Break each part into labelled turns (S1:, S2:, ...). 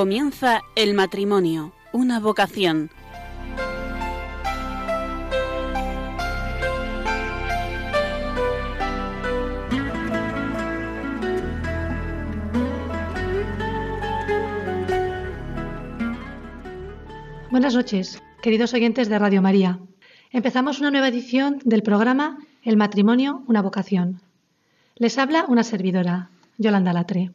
S1: Comienza el matrimonio, una vocación.
S2: Buenas noches, queridos oyentes de Radio María. Empezamos una nueva edición del programa El matrimonio, una vocación. Les habla una servidora, Yolanda Latre.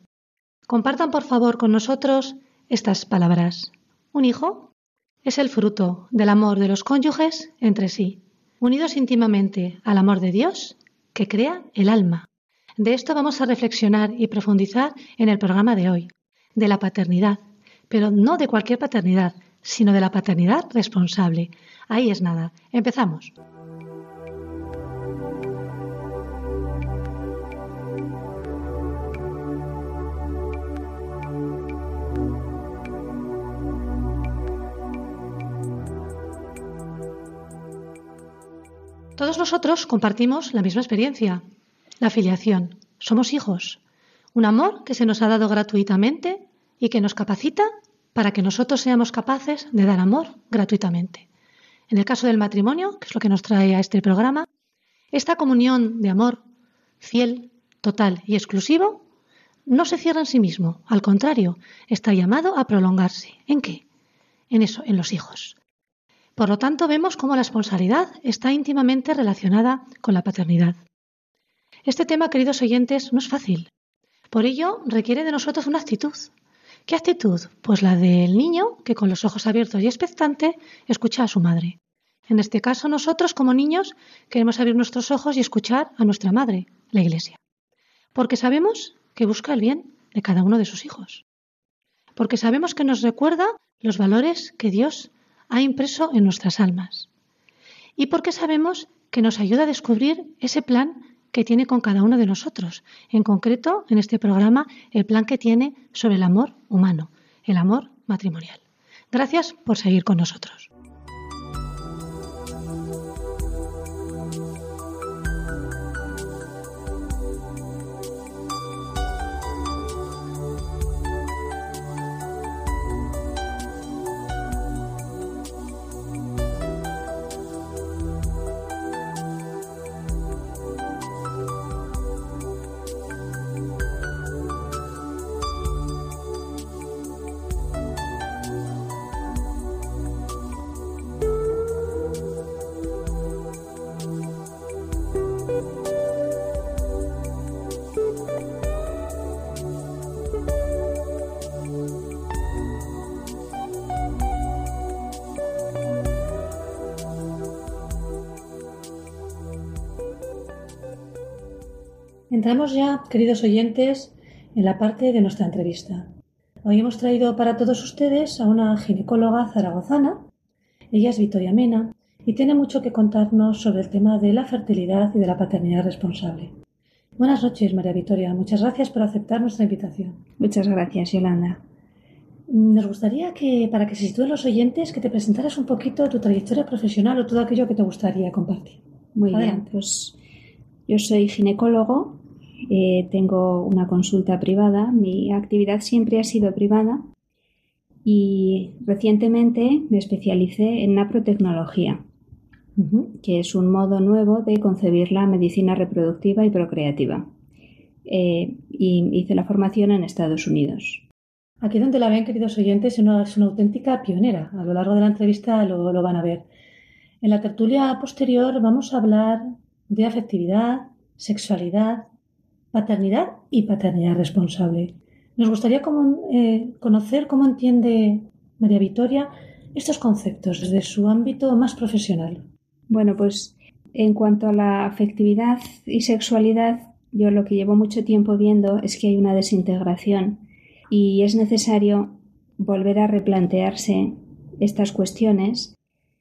S2: Compartan por favor con nosotros estas palabras. Un hijo es el fruto del amor de los cónyuges entre sí, unidos íntimamente al amor de Dios que crea el alma. De esto vamos a reflexionar y profundizar en el programa de hoy, de la paternidad, pero no de cualquier paternidad, sino de la paternidad responsable. Ahí es nada. Empezamos. Todos nosotros compartimos la misma experiencia, la filiación. Somos hijos. Un amor que se nos ha dado gratuitamente y que nos capacita para que nosotros seamos capaces de dar amor gratuitamente. En el caso del matrimonio, que es lo que nos trae a este programa, esta comunión de amor fiel, total y exclusivo no se cierra en sí mismo, al contrario, está llamado a prolongarse. ¿En qué? En eso, en los hijos. Por lo tanto, vemos cómo la responsabilidad está íntimamente relacionada con la paternidad. Este tema, queridos oyentes, no es fácil. Por ello, requiere de nosotros una actitud. ¿Qué actitud? Pues la del niño que con los ojos abiertos y expectante escucha a su madre. En este caso, nosotros como niños queremos abrir nuestros ojos y escuchar a nuestra madre, la Iglesia. Porque sabemos que busca el bien de cada uno de sus hijos. Porque sabemos que nos recuerda los valores que Dios ha impreso en nuestras almas. Y porque sabemos que nos ayuda a descubrir ese plan que tiene con cada uno de nosotros. En concreto, en este programa, el plan que tiene sobre el amor humano, el amor matrimonial. Gracias por seguir con nosotros. Entramos ya, queridos oyentes, en la parte de nuestra entrevista. Hoy hemos traído para todos ustedes a una ginecóloga zaragozana. Ella es Victoria Mena y tiene mucho que contarnos sobre el tema de la fertilidad y de la paternidad responsable. Buenas noches, María Victoria. Muchas gracias por aceptar nuestra invitación.
S3: Muchas gracias, Yolanda.
S2: Nos gustaría que, para que se sitúen los oyentes, que te presentaras un poquito tu trayectoria profesional o todo aquello que te gustaría compartir.
S3: Muy bien, pues yo soy ginecólogo, eh, tengo una consulta privada, mi actividad siempre ha sido privada y recientemente me especialicé en naprotecnología, que es un modo nuevo de concebir la medicina reproductiva y procreativa. Eh, y hice la formación en Estados Unidos.
S2: Aquí donde la ven, queridos oyentes, es una, auténtica pionera. A lo largo de la entrevista lo van a ver. En la tertulia posterior vamos a hablar de afectividad, sexualidad, paternidad y paternidad responsable. Nos gustaría eh, conocer cómo entiende María Victoria estos conceptos desde su ámbito más profesional.
S3: Bueno, pues en cuanto a la afectividad y sexualidad, yo lo que llevo mucho tiempo viendo es que hay una desintegración y es necesario volver a replantearse estas cuestiones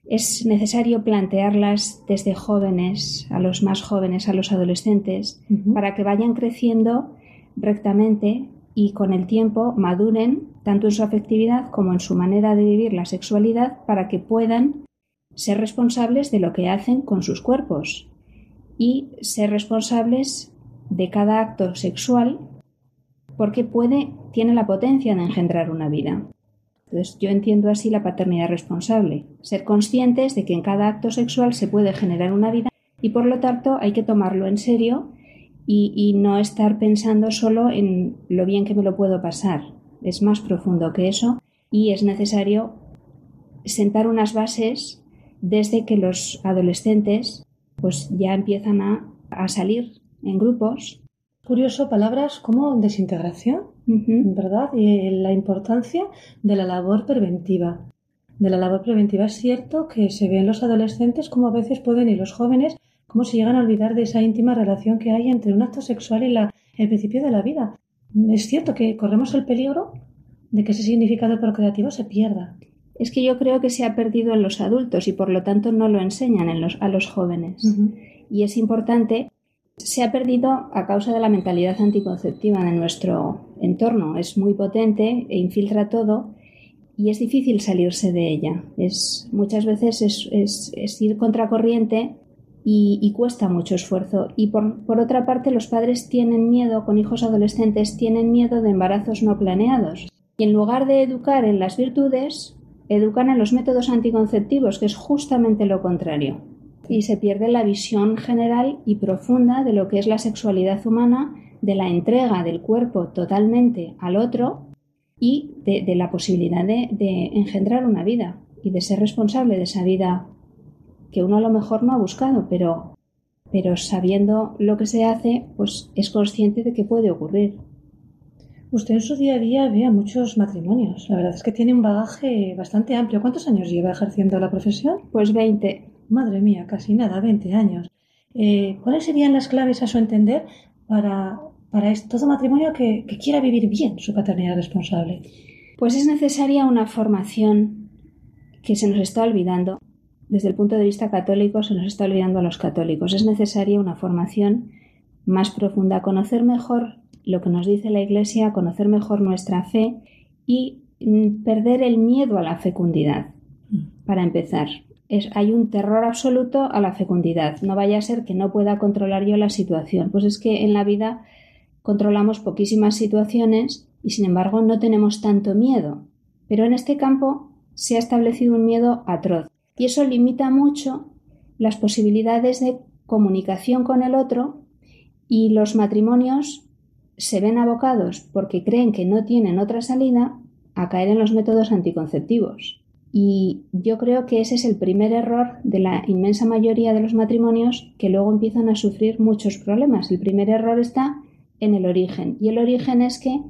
S3: es necesario plantearlas desde jóvenes, a los más jóvenes, a los adolescentes, para que vayan creciendo rectamente y con el tiempo maduren tanto en su afectividad como en su manera de vivir la sexualidad para que puedan ser responsables de lo que hacen con sus cuerpos y ser responsables de cada acto sexual porque puede tiene la potencia de engendrar una vida. Entonces, yo entiendo así la paternidad responsable. Ser conscientes de que en cada acto sexual se puede generar una vida y por lo tanto hay que tomarlo en serio y, no estar pensando solo en lo bien que me lo puedo pasar. Es más profundo que eso y es necesario sentar unas bases desde que los adolescentes pues ya empiezan a salir en grupos.
S4: Curioso, palabras como desintegración, ¿verdad? Y la importancia de la labor preventiva. De la labor preventiva es cierto que se ve en los adolescentes como a veces pueden y los jóvenes cómo se llegan a olvidar de esa íntima relación que hay entre un acto sexual y la, el principio de la vida. Es cierto que corremos el peligro de que ese significado procreativo se pierda.
S3: Es que yo creo que se ha perdido en los adultos y por lo tanto no lo enseñan en los, a los jóvenes. Y es importante se ha perdido a causa de la mentalidad anticonceptiva de nuestro entorno. Es muy potente e infiltra todo y es difícil salirse de ella. Es, muchas veces es, ir contracorriente y, y, cuesta mucho esfuerzo. Y por, por otra parte, los padres tienen miedo, con hijos adolescentes, tienen miedo de embarazos no planeados. Y en lugar de educar en las virtudes, educan en los métodos anticonceptivos, que es justamente lo contrario y se pierde la visión general y profunda de lo que es la sexualidad humana, de la entrega del cuerpo totalmente al otro y de, la posibilidad de, de, engendrar una vida y de ser responsable de esa vida que uno a lo mejor no ha buscado, pero, pero sabiendo lo que se hace, pues es consciente de que puede ocurrir.
S4: Usted en su día a día ve a muchos matrimonios. La verdad es que tiene un bagaje bastante amplio. ¿Cuántos años lleva ejerciendo la profesión?
S3: Pues 20.
S4: Madre mía, casi nada, 20 años. Eh, ¿Cuáles serían las claves a su entender para, para todo matrimonio que, que quiera vivir bien su paternidad responsable?
S3: Pues es necesaria una formación que se nos está olvidando. Desde el punto de vista católico se nos está olvidando a los católicos. Es necesaria una formación más profunda, conocer mejor lo que nos dice la Iglesia, conocer mejor nuestra fe y mm, perder el miedo a la fecundidad, mm. para empezar hay un terror absoluto a la fecundidad. No vaya a ser que no pueda controlar yo la situación. Pues es que en la vida controlamos poquísimas situaciones y sin embargo no tenemos tanto miedo. Pero en este campo se ha establecido un miedo atroz y eso limita mucho las posibilidades de comunicación con el otro y los matrimonios se ven abocados porque creen que no tienen otra salida a caer en los métodos anticonceptivos. Y yo creo que ese es el primer error de la inmensa mayoría de los matrimonios que luego empiezan a sufrir muchos problemas. El primer error está en el origen. Y el origen es que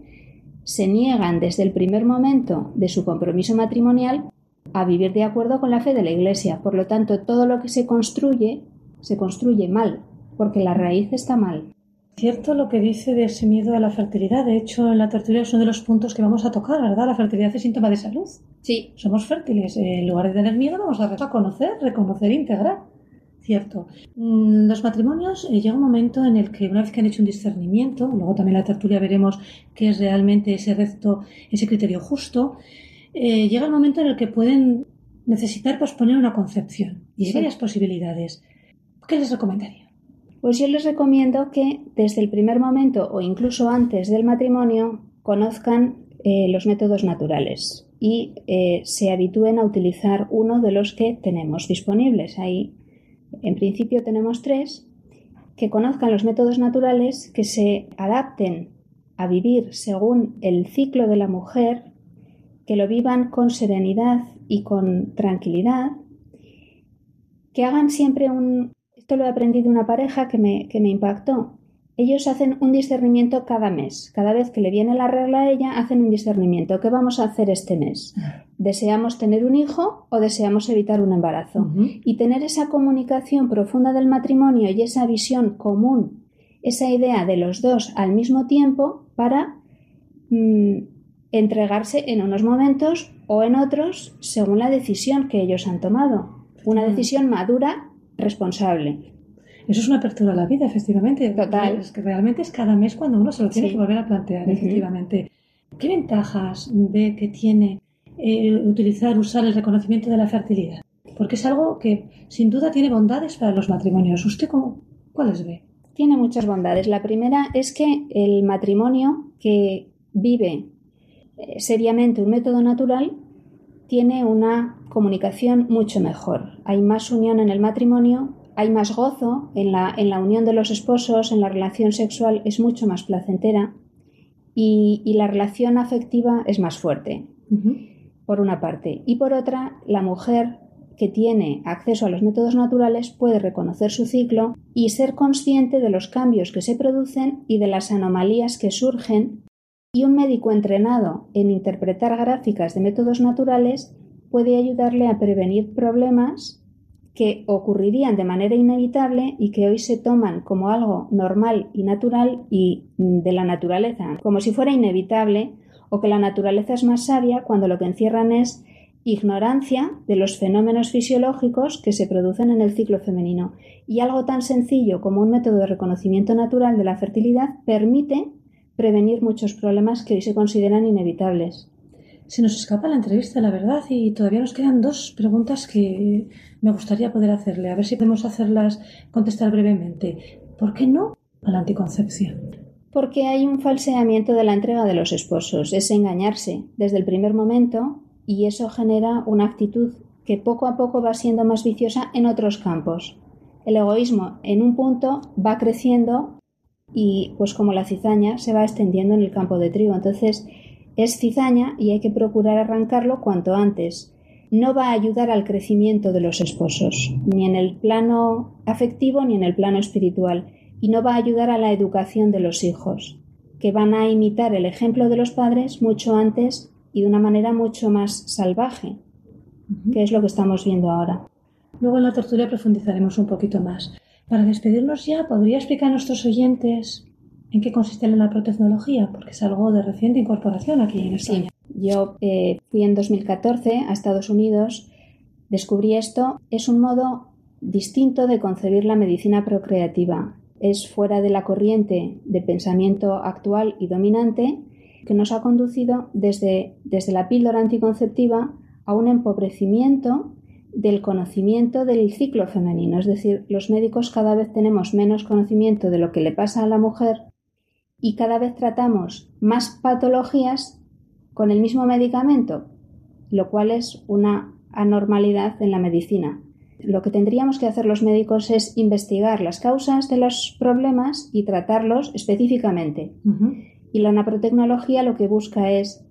S3: se niegan desde el primer momento de su compromiso matrimonial a vivir de acuerdo con la fe de la Iglesia. Por lo tanto, todo lo que se construye se construye mal, porque la raíz está mal.
S4: Cierto lo que dice de ese miedo a la fertilidad. De hecho, en la tertulia es uno de los puntos que vamos a tocar, ¿verdad? La fertilidad es síntoma de salud.
S3: Sí.
S4: Somos fértiles. En lugar de tener miedo, vamos a conocer, reconocer e integrar. Cierto. Mm, los matrimonios eh, llega un momento en el que una vez que han hecho un discernimiento, luego también en la tertulia veremos qué es realmente ese recto, ese criterio justo, eh, llega el momento en el que pueden necesitar posponer una concepción. Y hay varias posibilidades. ¿Qué les recomendaría?
S3: Pues yo les recomiendo que desde el primer momento o incluso antes del matrimonio conozcan eh, los métodos naturales y eh, se habitúen a utilizar uno de los que tenemos disponibles. Ahí, en principio, tenemos tres, que conozcan los métodos naturales, que se adapten a vivir según el ciclo de la mujer, que lo vivan con serenidad y con tranquilidad, que hagan siempre un, esto lo he aprendido de una pareja que me, que me impactó. Ellos hacen un discernimiento cada mes. Cada vez que le viene la regla a ella, hacen un discernimiento. ¿Qué vamos a hacer este mes? ¿Deseamos tener un hijo o deseamos evitar un embarazo? Y tener esa comunicación profunda del matrimonio y esa visión común, esa idea de los dos al mismo tiempo para mm, entregarse en unos momentos o en otros según la decisión que ellos han tomado. Una decisión madura responsable.
S4: Eso es una apertura a la vida, efectivamente.
S3: Total.
S4: Es que realmente es cada mes cuando uno se lo tiene que volver a plantear, efectivamente. ¿Qué ventajas ve que tiene eh, utilizar, usar el reconocimiento de la fertilidad? Porque es algo que sin duda tiene bondades para los matrimonios. ¿Usted cómo, cuáles ve?
S3: Tiene muchas bondades. La primera es que el matrimonio que vive eh, seriamente un método natural tiene una comunicación mucho mejor. Hay más unión en el matrimonio, hay más gozo en la, en la unión de los esposos, en la relación sexual es mucho más placentera y, la relación afectiva es más fuerte, por una parte. Y por otra, la mujer que tiene acceso a los métodos naturales puede reconocer su ciclo y ser consciente de los cambios que se producen y de las anomalías que surgen y un médico entrenado en interpretar gráficas de métodos naturales puede ayudarle a prevenir problemas que ocurrirían de manera inevitable y que hoy se toman como algo normal y natural y de la naturaleza, como si fuera inevitable o que la naturaleza es más sabia cuando lo que encierran es ignorancia de los fenómenos fisiológicos que se producen en el ciclo femenino. Y algo tan sencillo como un método de reconocimiento natural de la fertilidad permite prevenir muchos problemas que hoy se consideran inevitables.
S2: Se nos escapa la entrevista, la verdad, y todavía nos quedan dos preguntas que me gustaría poder hacerle. A ver si podemos hacerlas contestar brevemente. ¿Por qué no a la anticoncepción?
S3: Porque hay un falseamiento de la entrega de los esposos, es engañarse desde el primer momento y eso genera una actitud que poco a poco va siendo más viciosa en otros campos. El egoísmo en un punto va creciendo y pues como la cizaña se va extendiendo en el campo de trigo. Entonces es cizaña y hay que procurar arrancarlo cuanto antes. No va a ayudar al crecimiento de los esposos, ni en el plano afectivo ni en el plano espiritual, y no va a ayudar a la educación de los hijos, que van a imitar el ejemplo de los padres mucho antes y de una manera mucho más salvaje, que es lo que estamos viendo ahora.
S2: Luego en la tertulia profundizaremos un poquito más. Para despedirnos ya, ¿podría explicar a nuestros oyentes en qué consiste la protecnología? Porque es algo de reciente incorporación aquí en España.
S3: Yo eh, fui en 2014 a Estados Unidos, descubrí esto. Es un modo distinto de concebir la medicina procreativa. Es fuera de la corriente de pensamiento actual y dominante que nos ha conducido desde, desde la píldora anticonceptiva a un empobrecimiento del conocimiento del ciclo femenino. Es decir, los médicos cada vez tenemos menos conocimiento de lo que le pasa a la mujer y cada vez tratamos más patologías con el mismo medicamento, lo cual es una anormalidad en la medicina. Lo que tendríamos que hacer los médicos es investigar las causas de los problemas y tratarlos específicamente. Y la naprotecnología lo que busca es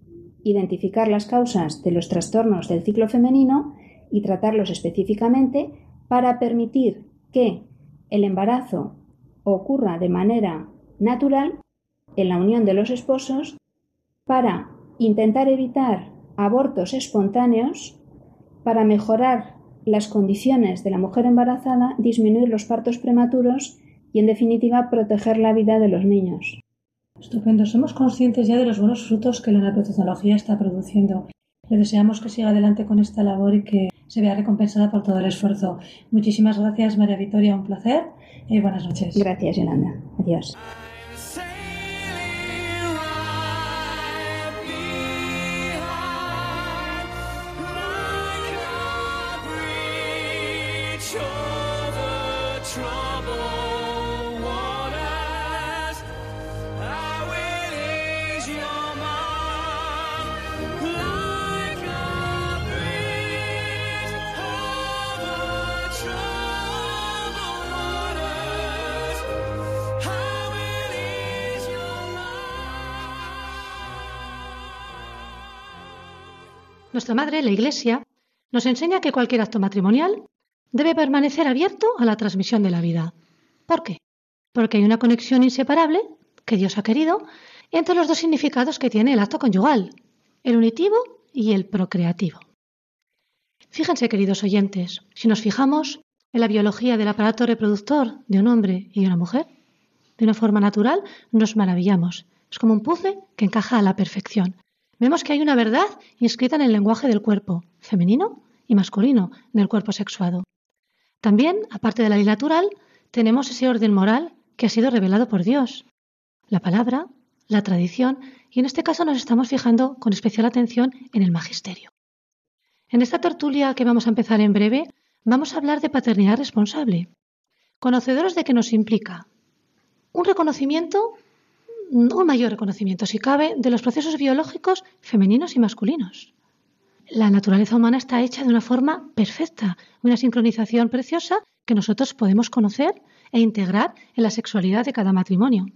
S3: identificar las causas de los trastornos del ciclo femenino y tratarlos específicamente para permitir que el embarazo ocurra de manera natural en la unión de los esposos para intentar evitar abortos espontáneos, para mejorar las condiciones de la mujer embarazada, disminuir los partos prematuros y, en definitiva, proteger la vida de los niños.
S2: Estupendo. Somos conscientes ya de los buenos frutos que la nanotecnología está produciendo. Le deseamos que siga adelante con esta labor y que se vea recompensada por todo el esfuerzo. Muchísimas gracias, María Victoria. Un placer y buenas noches.
S3: Gracias, Yolanda. Adiós.
S2: Nuestra madre, la Iglesia, nos enseña que cualquier acto matrimonial debe permanecer abierto a la transmisión de la vida. ¿Por qué? Porque hay una conexión inseparable que Dios ha querido entre los dos significados que tiene el acto conyugal, el unitivo y el procreativo. Fíjense, queridos oyentes, si nos fijamos en la biología del aparato reproductor de un hombre y una mujer, de una forma natural nos maravillamos. Es como un puzzle que encaja a la perfección. Vemos que hay una verdad inscrita en el lenguaje del cuerpo, femenino y masculino, del cuerpo sexuado. También, aparte de la ley natural, tenemos ese orden moral que ha sido revelado por Dios. La palabra, la tradición, y en este caso nos estamos fijando con especial atención en el magisterio. En esta tertulia que vamos a empezar en breve, vamos a hablar de paternidad responsable, conocedores de que nos implica un reconocimiento un mayor reconocimiento, si cabe, de los procesos biológicos femeninos y masculinos. la naturaleza humana está hecha de una forma perfecta, una sincronización preciosa que nosotros podemos conocer e integrar en la sexualidad de cada matrimonio.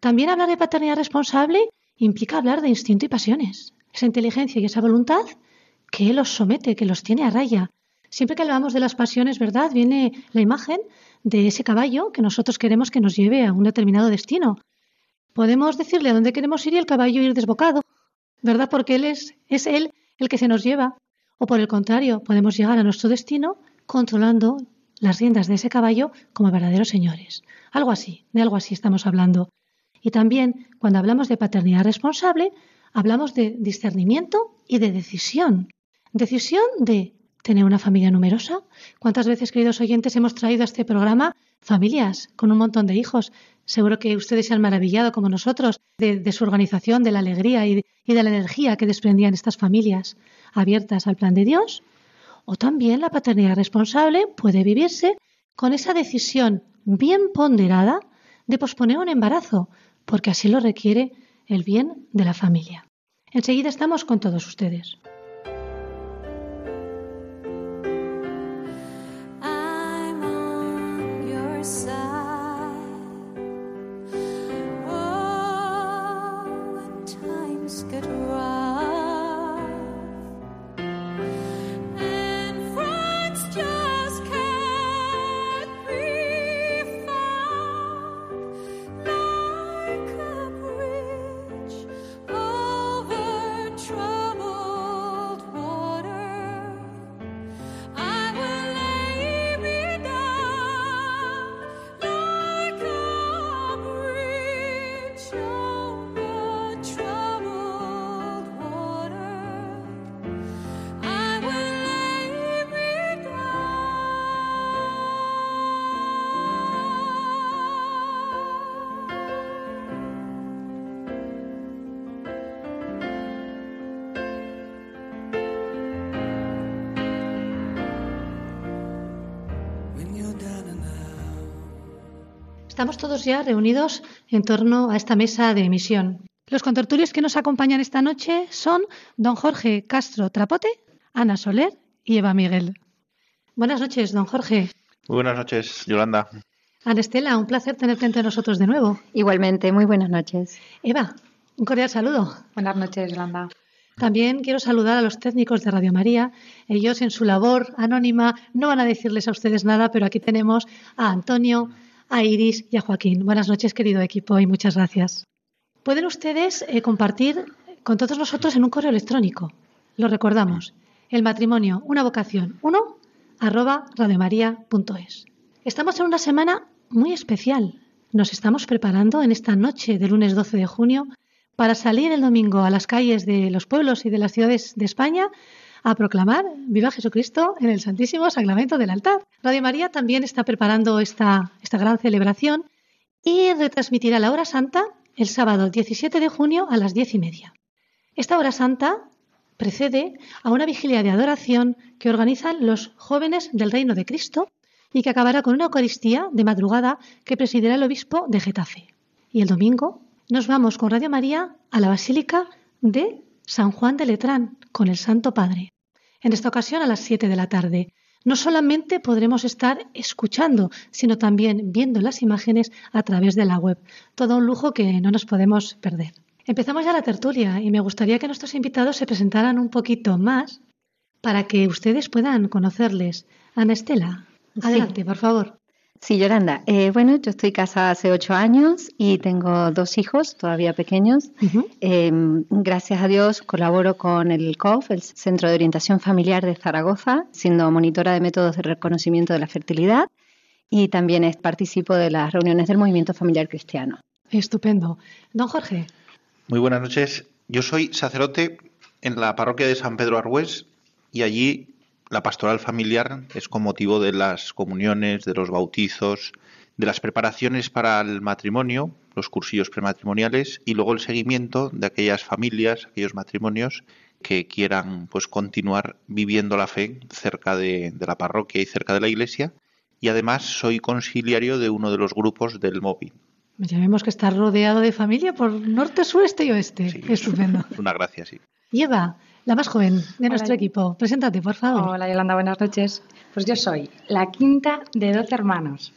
S2: También hablar de paternidad responsable implica hablar de instinto y pasiones, esa inteligencia y esa voluntad que los somete, que los tiene a raya. Siempre que hablamos de las pasiones, ¿verdad? Viene la imagen de ese caballo que nosotros queremos que nos lleve a un determinado destino. Podemos decirle a dónde queremos ir y el caballo ir desbocado, ¿verdad? Porque él es, es él el que se nos lleva. O por el contrario, podemos llegar a nuestro destino controlando las riendas de ese caballo como verdaderos señores. Algo así, de algo así estamos hablando. Y también, cuando hablamos de paternidad responsable, hablamos de discernimiento y de decisión. Decisión de tener una familia numerosa. ¿Cuántas veces, queridos oyentes, hemos traído a este programa familias con un montón de hijos? Seguro que ustedes se han maravillado, como nosotros, de, su organización, de la alegría y de la energía que desprendían estas familias abiertas al plan de Dios o también la paternidad responsable puede vivirse con esa decisión bien ponderada de posponer un embarazo, porque así lo requiere el bien de la familia. Enseguida estamos con todos ustedes. Estamos todos ya reunidos en torno a esta mesa de emisión. Los contertulios que nos acompañan esta noche son don Jorge Castro Trapote, Ana Soler y Eva Miguel. Buenas noches, don Jorge.
S5: Muy buenas noches, Yolanda.
S2: Ana Estela, un placer tenerte entre nosotros de nuevo.
S6: Igualmente, muy buenas noches.
S2: Eva, un cordial saludo.
S7: Buenas noches, Yolanda.
S2: También quiero saludar a los técnicos de Radio María. Ellos en su labor anónima no van a decirles a ustedes nada, pero aquí tenemos a Antonio, a Iris y a Joaquín. Buenas noches, querido equipo, y muchas gracias. Pueden ustedes eh, compartir con todos nosotros en un correo electrónico. Lo recordamos. El matrimonio, una vocación, uno, arroba radiomaria.es. Estamos en una semana muy especial. Nos estamos preparando en esta noche del lunes 12 de junio para salir el domingo a las calles de los pueblos y de las ciudades de España a proclamar Viva Jesucristo en el Santísimo Sacramento del altar. Radio María también está preparando esta, esta gran celebración y retransmitirá la hora santa el sábado 17 de junio a las diez y media. Esta hora santa precede a una vigilia de adoración que organizan los jóvenes del Reino de Cristo y que acabará con una Eucaristía de madrugada que presidirá el obispo de Getafe. Y el domingo nos vamos con Radio María a la Basílica de San Juan de Letrán con el Santo Padre en esta ocasión a las 7 de la tarde. No solamente podremos estar escuchando, sino también viendo las imágenes a través de la web. Todo un lujo que no nos podemos perder. Empezamos ya la tertulia y me gustaría que nuestros invitados se presentaran un poquito más para que ustedes puedan conocerles. Ana Estela, adelante, por favor.
S6: Sí, Yolanda. Eh, bueno, yo estoy casada hace ocho años y tengo dos hijos todavía pequeños. Em, gracias a Dios colaboro con el COF, el Centro de Orientación Familiar de Zaragoza, siendo monitora de métodos de reconocimiento de la fertilidad y también participo de las reuniones del Movimiento Familiar Cristiano.
S2: Estupendo. Don Jorge.
S5: Muy buenas noches. Yo soy sacerdote en la parroquia de San Pedro Argüés y allí la pastoral familiar es con motivo de las comuniones, de los bautizos, de las preparaciones para el matrimonio, los cursillos prematrimoniales y luego el seguimiento de aquellas familias, aquellos matrimonios que quieran pues continuar viviendo la fe cerca de, de la parroquia y cerca de la iglesia y además soy conciliario de uno de los grupos del móvil.
S2: Ya vemos que está rodeado de familia por norte, sureste y oeste.
S5: Sí,
S2: Estupendo.
S5: Una gracia, sí.
S2: Lleva, La más joven de nuestro equipo. Preséntate, por favor.
S7: Hola, Yolanda, buenas noches. Pues yo soy la quinta de 12 hermanos.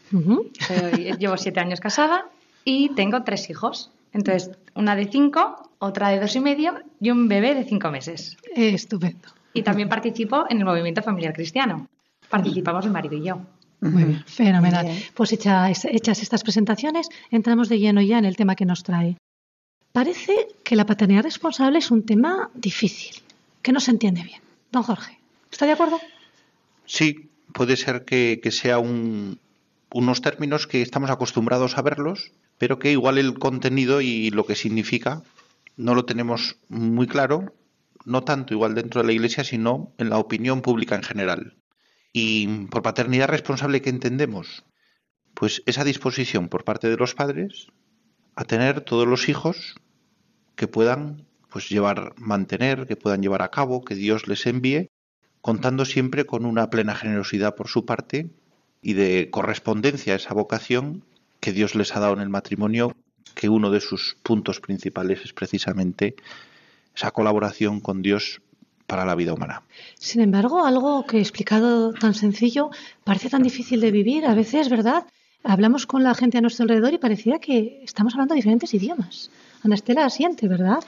S7: llevo siete años casada y tengo tres hijos. Entonces, una de cinco, otra de dos y medio y un bebé de cinco meses.
S2: Estupendo.
S7: Y también participo en el movimiento familiar cristiano. Participamos mi marido y yo.
S2: Muy bien, fenomenal. Pues hechas, hechas estas presentaciones, entramos de lleno ya en el tema que nos trae. Parece que la paternidad responsable es un tema difícil que no se entiende bien. Don Jorge, ¿está de acuerdo?
S5: Sí, puede ser que, sea unos términos que estamos acostumbrados a verlos, pero que igual el contenido y lo que significa no lo tenemos muy claro, no tanto igual dentro de la Iglesia, sino en la opinión pública en general. Y por paternidad responsable, ¿qué entendemos? Pues esa disposición por parte de los padres a tener todos los hijos que puedan pues llevar, mantener, que puedan llevar a cabo, que Dios les envíe, contando siempre con una plena generosidad por su parte y de correspondencia a esa vocación que Dios les ha dado en el matrimonio, que uno de sus puntos principales es precisamente esa colaboración con Dios para la vida humana.
S2: Sin embargo, algo que he explicado tan sencillo parece tan difícil de vivir, a veces, ¿verdad? Hablamos con la gente a nuestro alrededor y parecía que estamos hablando diferentes idiomas. Ana Estela asiente, ¿verdad?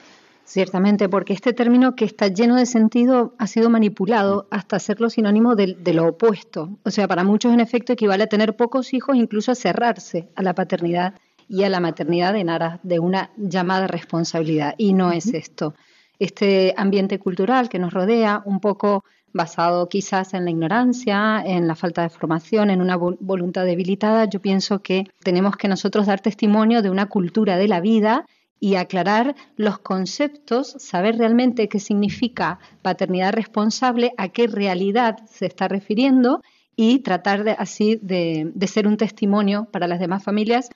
S6: Ciertamente, porque este término que está lleno de sentido ha sido manipulado hasta hacerlo sinónimo de, lo opuesto. O sea, para muchos en efecto equivale a tener pocos hijos, incluso a cerrarse a la paternidad y a la maternidad en aras de una llamada responsabilidad. Y no es esto. Este ambiente cultural que nos rodea, un poco basado quizás en la ignorancia, en la falta de formación, en una voluntad debilitada, yo pienso que tenemos que nosotros dar testimonio de una cultura de la vida y aclarar los conceptos, saber realmente qué significa paternidad responsable, a qué realidad se está refiriendo y tratar de, así de, ser un testimonio para las demás familias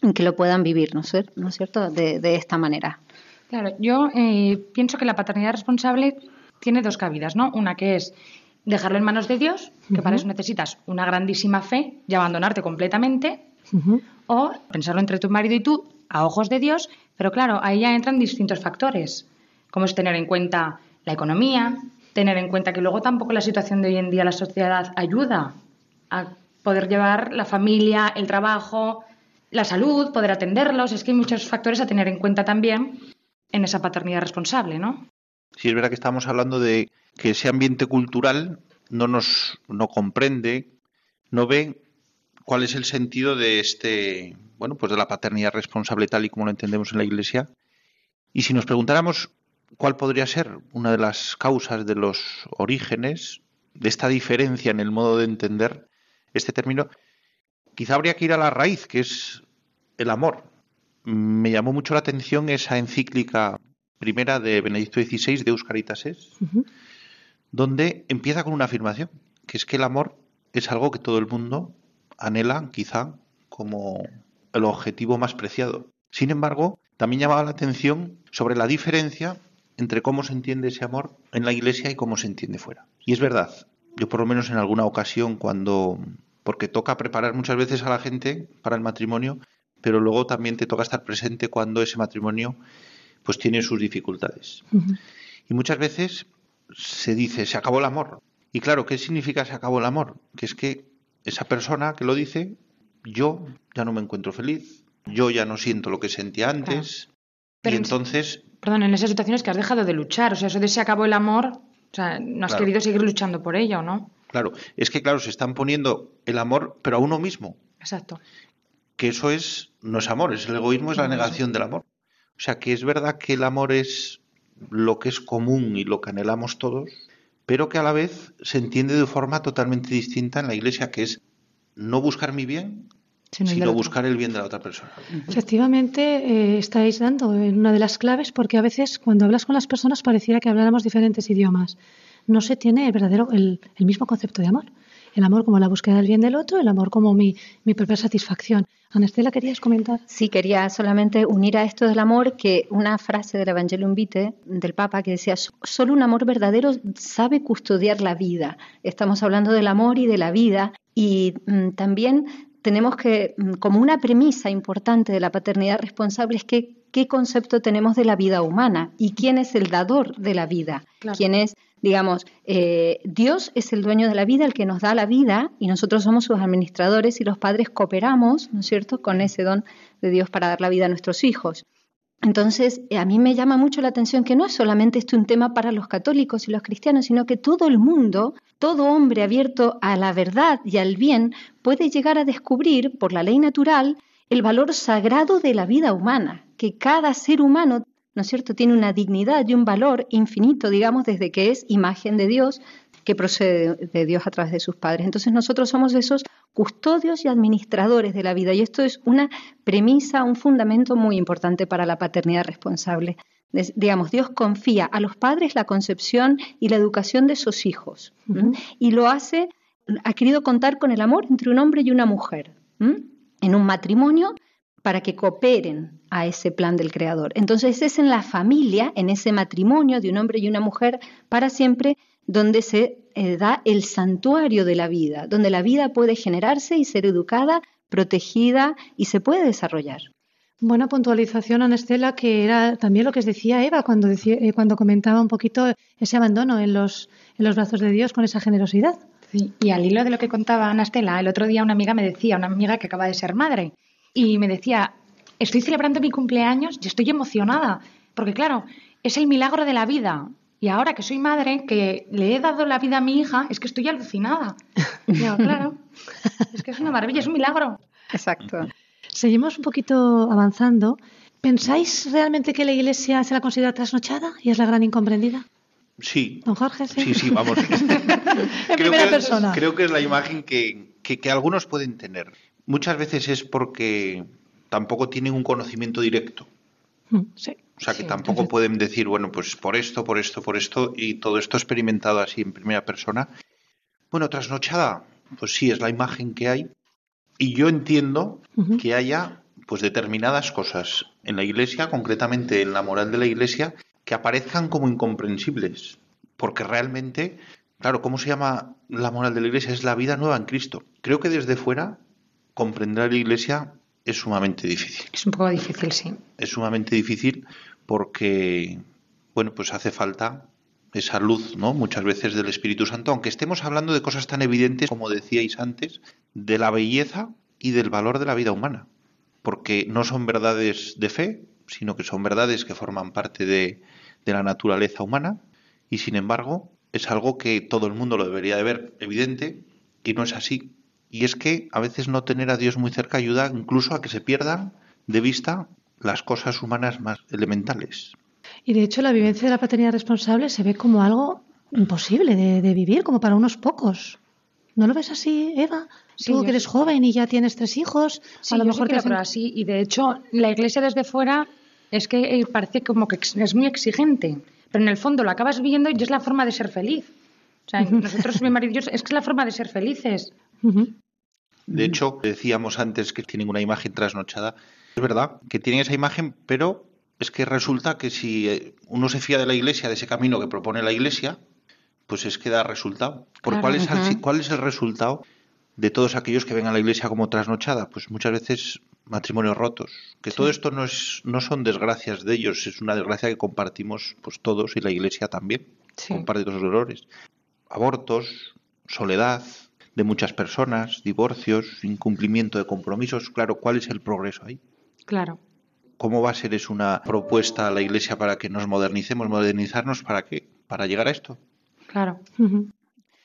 S6: en que lo puedan vivir, ¿no es, cierto?, de, esta manera.
S7: Claro, yo eh, pienso que la paternidad responsable tiene dos cabidas, ¿no? Una que es dejarlo en manos de Dios, que para eso necesitas una grandísima fe y abandonarte completamente, o pensarlo entre tu marido y tú, a ojos de Dios, pero claro, ahí ya entran distintos factores, como es tener en cuenta la economía, tener en cuenta que luego tampoco la situación de hoy en día, la sociedad ayuda a poder llevar la familia, el trabajo, la salud, poder atenderlos. Es que hay muchos factores a tener en cuenta también en esa paternidad responsable, ¿no?
S5: Sí, es verdad que estamos hablando de que ese ambiente cultural no nos no comprende, no ve cuál es el sentido de este bueno, pues de la paternidad responsable tal y como lo entendemos en la Iglesia. Y si nos preguntáramos cuál podría ser una de las causas de los orígenes de esta diferencia en el modo de entender este término, quizá habría que ir a la raíz, que es el amor. Me llamó mucho la atención esa encíclica primera de Benedicto XVI de Euscaritas donde empieza con una afirmación, que es que el amor es algo que todo el mundo anhela, quizá, como el objetivo más preciado. Sin embargo, también llamaba la atención sobre la diferencia entre cómo se entiende ese amor en la iglesia y cómo se entiende fuera. Y es verdad, yo por lo menos en alguna ocasión cuando, porque toca preparar muchas veces a la gente para el matrimonio, pero luego también te toca estar presente cuando ese matrimonio pues tiene sus dificultades. Y muchas veces se dice, se acabó el amor. Y claro, ¿qué significa se acabó el amor? Que es que esa persona que lo dice yo ya no me encuentro feliz, yo ya no siento lo que sentía antes. y entonces.
S7: Perdón, en esas situaciones que has dejado de luchar, o sea, eso de se acabó el amor, o sea, no has querido seguir luchando por ello, ¿no?
S5: Claro, es que, claro, se están poniendo el amor, pero a uno mismo.
S7: Exacto.
S5: Que eso es, no es amor, es el egoísmo, es la negación del amor. O sea, que es verdad que el amor es lo que es común y lo que anhelamos todos, pero que a la vez se entiende de forma totalmente distinta en la iglesia, que es no buscar mi bien, sino, buscar el bien de la otra persona.
S2: Efectivamente, eh, estáis dando en una de las claves porque a veces cuando hablas con las personas pareciera que habláramos diferentes idiomas. No se tiene el verdadero, el, mismo concepto de amor. El amor como la búsqueda del bien del otro, el amor como mi, mi propia satisfacción. Anastela, ¿querías comentar?
S6: Sí, quería solamente unir a esto del amor que una frase del Evangelium Vitae del Papa que decía, solo un amor verdadero sabe custodiar la vida. Estamos hablando del amor y de la vida y mm, también tenemos que, mm, como una premisa importante de la paternidad responsable, es que qué concepto tenemos de la vida humana y quién es el dador de la vida, quién es, digamos, eh, Dios es el dueño de la vida, el que nos da la vida y nosotros somos sus administradores y los padres cooperamos, ¿no es cierto?, con ese don de Dios para dar la vida a nuestros hijos. Entonces, a mí me llama mucho la atención que no es solamente esto un tema para los católicos y los cristianos, sino que todo el mundo, todo hombre abierto a la verdad y al bien, puede llegar a descubrir, por la ley natural, el valor sagrado de la vida humana, que cada ser humano, ¿no es cierto?, tiene una dignidad y un valor infinito, digamos, desde que es imagen de Dios, que procede de Dios a través de sus padres. Entonces nosotros somos esos custodios y administradores de la vida y esto es una premisa, un fundamento muy importante para la paternidad responsable. digamos, Dios confía a los padres la concepción y la educación de sus hijos y lo hace, ha querido contar con el amor entre un hombre y una mujer en un matrimonio para que cooperen a ese plan del Creador. Entonces es en la familia, en ese matrimonio de un hombre y una mujer para siempre, donde se eh, da el santuario de la vida, donde la vida puede generarse y ser educada, protegida y se puede desarrollar.
S2: Buena puntualización, Anestela, que era también lo que os decía Eva cuando, decía, eh, cuando comentaba un poquito ese abandono en los, en los brazos de Dios con esa generosidad.
S7: Y al hilo de lo que contaba Anastela, el otro día una amiga me decía, una amiga que acaba de ser madre, y me decía, estoy celebrando mi cumpleaños y estoy emocionada, porque claro, es el milagro de la vida. Y ahora que soy madre, que le he dado la vida a mi hija, es que estoy alucinada. claro, es que es una maravilla, es un milagro.
S6: Exacto.
S2: Seguimos un poquito avanzando. ¿Pensáis realmente que la Iglesia se la considera trasnochada y es la gran incomprendida?
S5: Sí.
S2: Don Jorge, sí.
S5: Sí, sí, vamos.
S2: en primera persona.
S5: Creo que es la imagen que, que, algunos pueden tener. Muchas veces es porque tampoco tienen un conocimiento directo.
S2: Mm, sí.
S5: O sea, que tampoco pueden decir, bueno, pues por esto, por esto, por esto, y todo esto experimentado así en primera persona. Bueno, trasnochada, pues sí, es la imagen que hay. Y yo entiendo que haya pues determinadas cosas en la iglesia, concretamente en la moral de la iglesia, que aparezcan como incomprensibles, porque realmente, claro, ¿cómo se llama la moral de la Iglesia? Es la vida nueva en Cristo. Creo que desde fuera comprender la Iglesia es sumamente difícil.
S7: Es un poco difícil, sí.
S5: Es sumamente difícil porque, bueno, pues hace falta esa luz, ¿no? Muchas veces del Espíritu Santo, aunque estemos hablando de cosas tan evidentes como decíais antes, de la belleza y del valor de la vida humana, porque no son verdades de fe, sino que son verdades que forman parte de, de la naturaleza humana y sin embargo es algo que todo el mundo lo debería de ver evidente y no es así. Y es que a veces no tener a Dios muy cerca ayuda incluso a que se pierdan de vista las cosas humanas más elementales.
S2: Y de hecho la vivencia de la paternidad responsable se ve como algo imposible de, vivir, como para unos pocos. ¿No lo ves así, Eva? Tú que eres joven y ya tienes tres hijos,
S7: a lo mejor que así. Y de hecho, la iglesia desde fuera es que eh, parece como que es muy exigente, pero en el fondo lo acabas viendo y es la forma de ser feliz. O sea, nosotros, mi marido, es que es la forma de ser felices.
S5: De hecho, decíamos antes que tienen una imagen trasnochada. Es verdad que tienen esa imagen, pero es que resulta que si eh, uno se fía de la iglesia, de ese camino que propone la iglesia, pues es que da resultado. ¿Por cuál, es ¿Cuál es el resultado de todos aquellos que ven a la iglesia como trasnochada? Pues muchas veces matrimonios rotos. Que todo esto no, es, no son desgracias de ellos, es una desgracia que compartimos pues todos y la Iglesia también. Comparte todos los dolores. Abortos, soledad de muchas personas, divorcios, incumplimiento de compromisos. Claro, ¿cuál es el progreso ahí?
S7: Claro.
S5: ¿Cómo va a ser es una propuesta a la Iglesia para que nos modernicemos? ¿Modernizarnos para qué? ¿Para llegar a esto?
S7: Claro.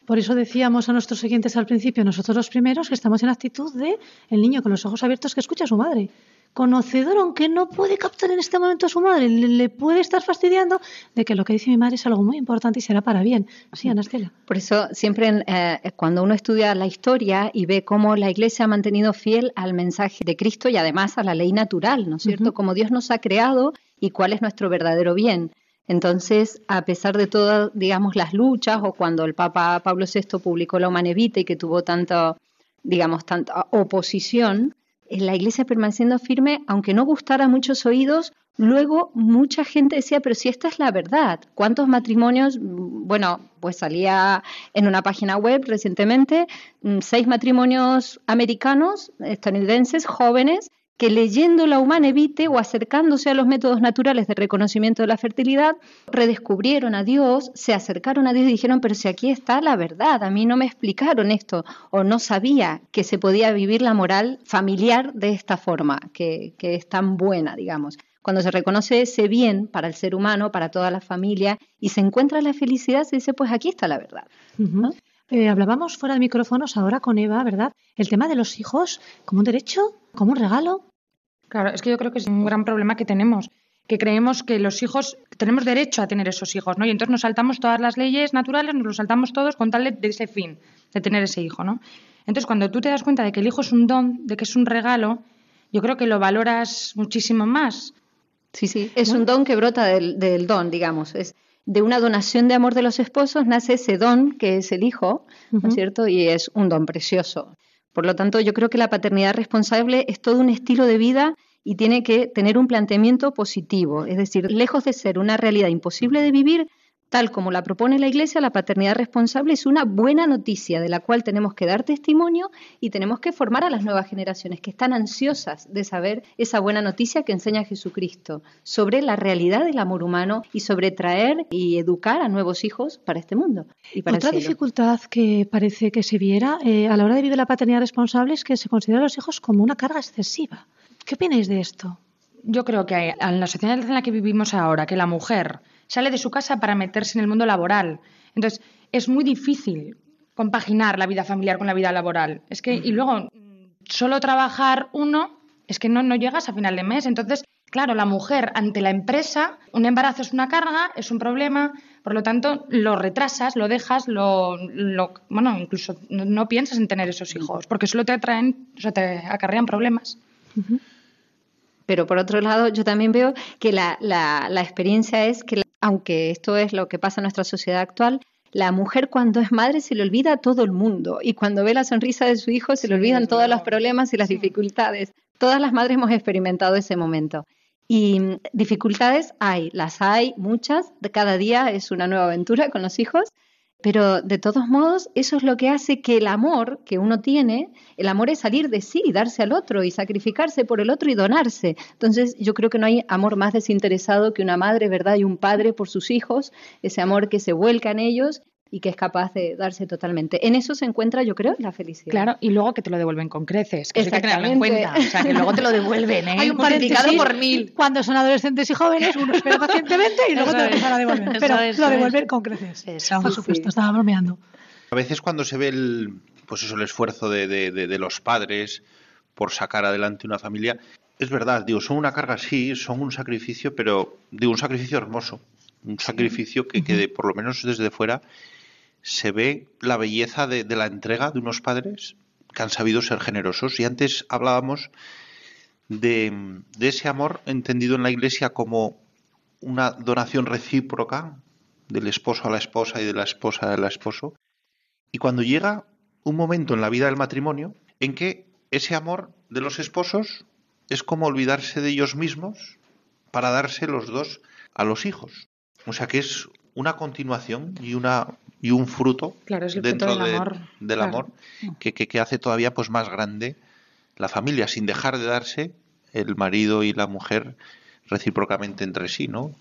S2: Por eso decíamos a nuestros siguientes al principio, nosotros los primeros, que estamos en actitud de el niño con los ojos abiertos que escucha a su madre. Conocedor, aunque no puede captar en este momento a su madre, le, puede estar fastidiando de que lo que dice mi madre es algo muy importante y será para bien. Sí, Anastela.
S6: Por eso siempre eh, cuando uno estudia la historia y ve cómo la Iglesia ha mantenido fiel al mensaje de Cristo y además a la ley natural, ¿no es cierto? Como Dios nos ha creado y cuál es nuestro verdadero bien. Entonces, a pesar de todas, digamos, las luchas o cuando el Papa Pablo VI publicó la Humanevita y que tuvo tanta, digamos, tanta oposición, la iglesia permaneciendo firme, aunque no gustara a muchos oídos, luego mucha gente decía, pero si esta es la verdad, ¿cuántos matrimonios? Bueno, pues salía en una página web recientemente, mm, seis matrimonios americanos, estadounidenses, jóvenes, que leyendo la humana evite o acercándose a los métodos naturales de reconocimiento de la fertilidad, redescubrieron a Dios, se acercaron a Dios y dijeron, pero si aquí está la verdad, a mí no me explicaron esto o no sabía que se podía vivir la moral familiar de esta forma, que, es tan buena, digamos. Cuando se reconoce ese bien para el ser humano, para toda la familia, y se encuentra la felicidad, se dice, pues aquí está la verdad.
S2: Eh, hablábamos fuera de micrófonos ahora con Eva, ¿verdad? El tema de los hijos como un derecho, como un regalo.
S7: Claro, es que yo creo que es un gran problema que tenemos, que creemos que los hijos, tenemos derecho a tener esos hijos, ¿no? Y entonces nos saltamos todas las leyes naturales, nos los saltamos todos con tal de, ese fin, de tener ese hijo, ¿no? Entonces, cuando tú te das cuenta de que el hijo es un don, de que es un regalo, yo creo que lo valoras muchísimo más.
S6: Sí, sí, es un don que brota del, del don, digamos. Es, de una donación de amor de los esposos nace ese don que es el hijo, ¿no es cierto? Y es un don precioso. Por lo tanto, yo creo que la paternidad responsable es todo un estilo de vida y tiene que tener un planteamiento positivo, es decir, lejos de ser una realidad imposible de vivir, Tal como la propone la Iglesia, la paternidad responsable es una buena noticia de la cual tenemos que dar testimonio y tenemos que formar a las nuevas generaciones que están ansiosas de saber esa buena noticia que enseña Jesucristo sobre la realidad del amor humano y sobre traer y educar a nuevos hijos para este mundo. Y para
S2: Otra dificultad que parece que se viera eh, a la hora de vivir la paternidad responsable es que se considera a los hijos como una carga excesiva. ¿Qué opináis de esto?
S7: Yo creo que en la sociedad en la que vivimos ahora, que la mujer sale de su casa para meterse en el mundo laboral. Entonces, es muy difícil compaginar la vida familiar con la vida laboral. Es que, y luego, solo trabajar uno, es que no, no llegas a final de mes. Entonces, claro, la mujer ante la empresa, un embarazo es una carga, es un problema, por lo tanto, lo retrasas, lo dejas, lo, bueno, incluso no, piensas en tener esos hijos, porque solo te atraen, o sea, te acarrean problemas.
S6: Pero por otro lado, yo también veo que la, la, la experiencia es que aunque esto es lo que pasa en nuestra sociedad actual, la mujer cuando es madre se le olvida a todo el mundo y cuando ve la sonrisa de su hijo se le olvidan todos los problemas y las dificultades. Todas las madres hemos experimentado ese momento. Y mm, dificultades hay, las hay muchas, cada día es una nueva aventura con los hijos, pero de todos modos, eso es lo que hace que el amor que uno tiene, el amor es salir de sí, darse al otro y sacrificarse por el otro y donarse. Entonces, yo creo que no hay amor más desinteresado que una madre, ¿verdad? Y un padre por sus hijos, ese amor que se vuelca en ellos y que es capaz de darse totalmente. En eso se encuentra, yo creo, la felicidad.
S7: Claro, y luego que te lo devuelven con creces, que hay que tenerlo en cuenta. O sea, que luego te lo devuelven, ¿eh?
S2: Hay un multiplicado por mil. Cuando son adolescentes y jóvenes, uno espera pacientemente y luego te lo empiezan a devolver. Pero lo devuelven con creces. Eso, por supuesto, estaba bromeando.
S5: A veces cuando se ve el, pues eso, el esfuerzo de, de, de, los padres por sacar adelante una familia, es verdad, digo, son una carga, sí, son un sacrificio, pero digo, un sacrificio hermoso, un sacrificio que, que por lo menos desde fuera se ve la belleza de, la entrega de unos padres que han sabido ser generosos. Y antes hablábamos de, ese amor entendido en la Iglesia como una donación recíproca del esposo a la esposa y de la esposa al esposo. Y cuando llega un momento en la vida del matrimonio en que ese amor de los esposos es como olvidarse de ellos mismos para darse los dos a los hijos. O sea que es una continuación y una y un fruto dentro del amor, del amor que, que, hace todavía pues más grande la familia sin dejar de darse el marido y la mujer recíprocamente entre sí, ¿no?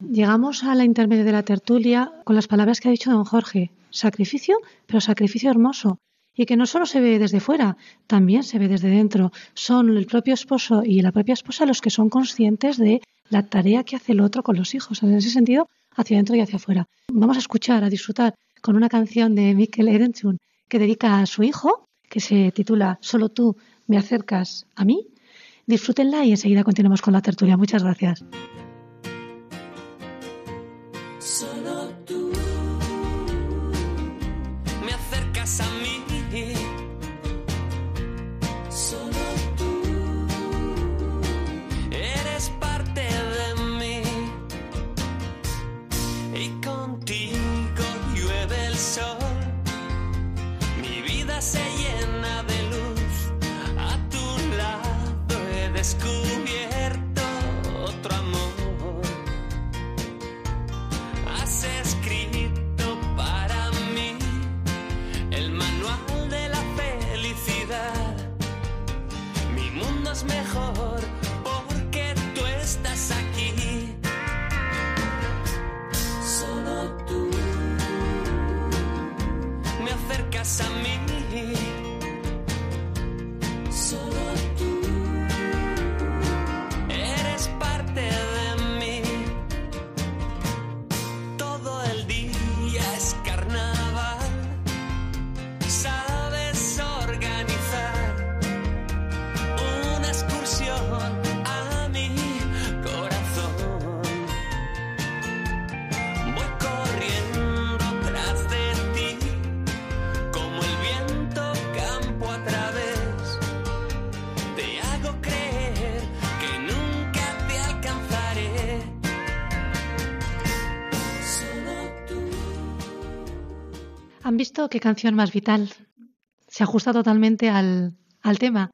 S2: Llegamos a la intermedia de la tertulia con las palabras que ha dicho don Jorge. Sacrificio, pero sacrificio hermoso. Y que no solo se ve desde fuera, también se ve desde dentro. Son el propio esposo y la propia esposa los que son conscientes de la tarea que hace el otro con los hijos. En ese sentido, hacia adentro y hacia afuera. Vamos a escuchar, a disfrutar con una canción de Mikkel Erenchun que dedica a su hijo, que se titula Solo tú me acercas a mí. Disfrútenla y enseguida continuamos con la tertulia. Muchas gracias. ¿Han visto qué canción más vital? Se ajusta totalmente al, al tema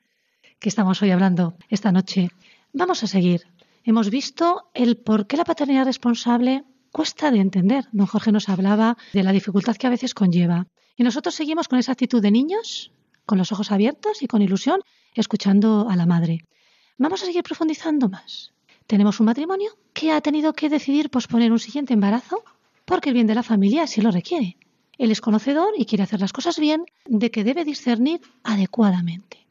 S2: que estamos hoy hablando esta noche. Vamos a seguir. Hemos visto el por qué la paternidad responsable cuesta de entender. Don Jorge nos hablaba de la dificultad que a veces conlleva. Y nosotros seguimos con esa actitud de niños, con los ojos abiertos y con ilusión, escuchando a la madre. Vamos a seguir profundizando más. Tenemos un matrimonio que ha tenido que decidir posponer un siguiente embarazo porque el bien de la familia así lo requiere. Él es conocedor y quiere hacer las cosas bien, de que debe discernir adecuadamente.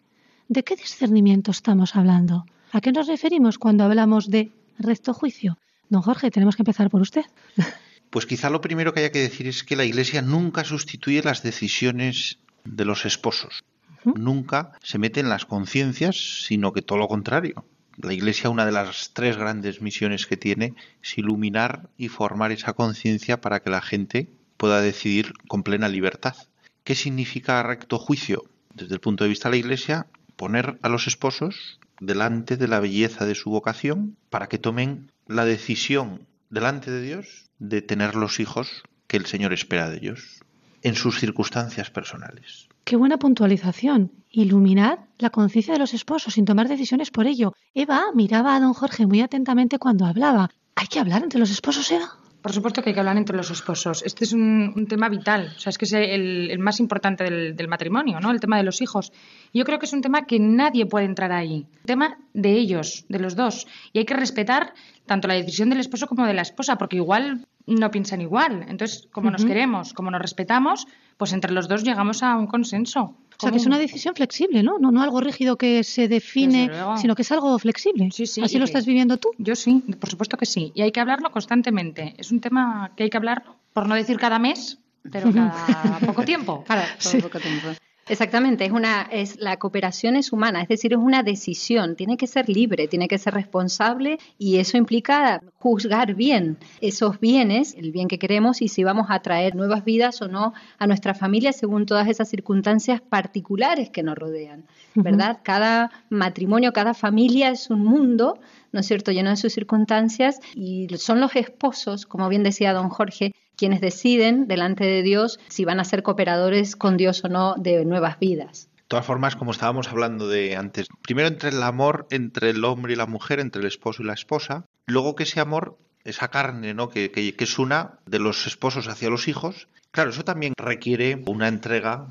S2: ¿De qué discernimiento estamos hablando? ¿A qué nos referimos cuando hablamos de recto juicio? Don Jorge, tenemos que empezar por usted.
S5: Pues quizá lo primero que haya que decir es que la Iglesia nunca sustituye las decisiones de los esposos. Nunca se mete en las conciencias, sino que todo lo contrario. La Iglesia, una de las tres grandes misiones que tiene, es iluminar y formar esa conciencia para que la gente pueda decidir con plena libertad. ¿Qué significa recto juicio? Desde el punto de vista de la Iglesia, poner a los esposos delante de la belleza de su vocación para que tomen la decisión delante de Dios de tener los hijos que el Señor espera de ellos en sus circunstancias personales.
S2: Qué buena puntualización. Iluminar la conciencia de los esposos sin tomar decisiones por ello. Eva miraba a don Jorge muy atentamente cuando hablaba. ¿Hay que hablar entre los esposos, Eva?
S7: Por supuesto que hay que hablar entre los esposos. Este es un, tema vital, o sea, es que es el, más importante del, matrimonio, ¿no? El tema de los hijos. Y yo creo que es un tema que nadie puede entrar ahí. El tema de ellos, de los dos. Y hay que respetar tanto la decisión del esposo como de la esposa, porque igual no piensan igual. Entonces, como nos queremos, como nos respetamos, pues entre los dos llegamos a un consenso.
S2: O sea, que es una decisión flexible, ¿no? No, no algo rígido que se define, sino que es algo flexible. Sí, sí, ¿Así lo estás viviendo tú?
S7: Yo sí, por supuesto que sí. Y hay que hablarlo constantemente. Es un tema que hay que hablar, por no decir cada mes, pero cada poco tiempo.
S6: Cada poco tiempo. Exactamente, es una, es la cooperación es humana, es decir, es una decisión, tiene que ser libre, tiene que ser responsable y eso implica juzgar bien esos bienes, el bien que queremos y si vamos a traer nuevas vidas o no a nuestra familia según todas esas circunstancias particulares que nos rodean, ¿verdad? Cada matrimonio, cada familia es un mundo, ¿no es cierto?, lleno de sus circunstancias y son los esposos, como bien decía don Jorge, quienes deciden delante de Dios si van a ser cooperadores con Dios o no de nuevas vidas.
S5: De todas formas, como estábamos hablando de antes, primero entre el amor entre el hombre y la mujer, entre el esposo y la esposa, luego que ese amor, esa carne, ¿no? que, es una de los esposos hacia los hijos, claro, eso también requiere una entrega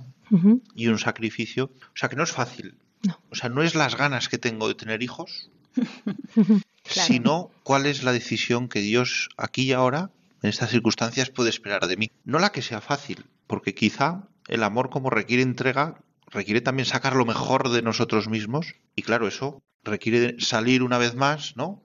S5: y un sacrificio. O sea que no es fácil. O sea, no es las ganas que tengo de tener hijos, sino cuál es la decisión que Dios aquí y ahora en estas circunstancias puede esperar de mí. No la que sea fácil, porque quizá el amor como requiere entrega, requiere también sacar lo mejor de nosotros mismos y claro, eso requiere salir una vez más, ¿no?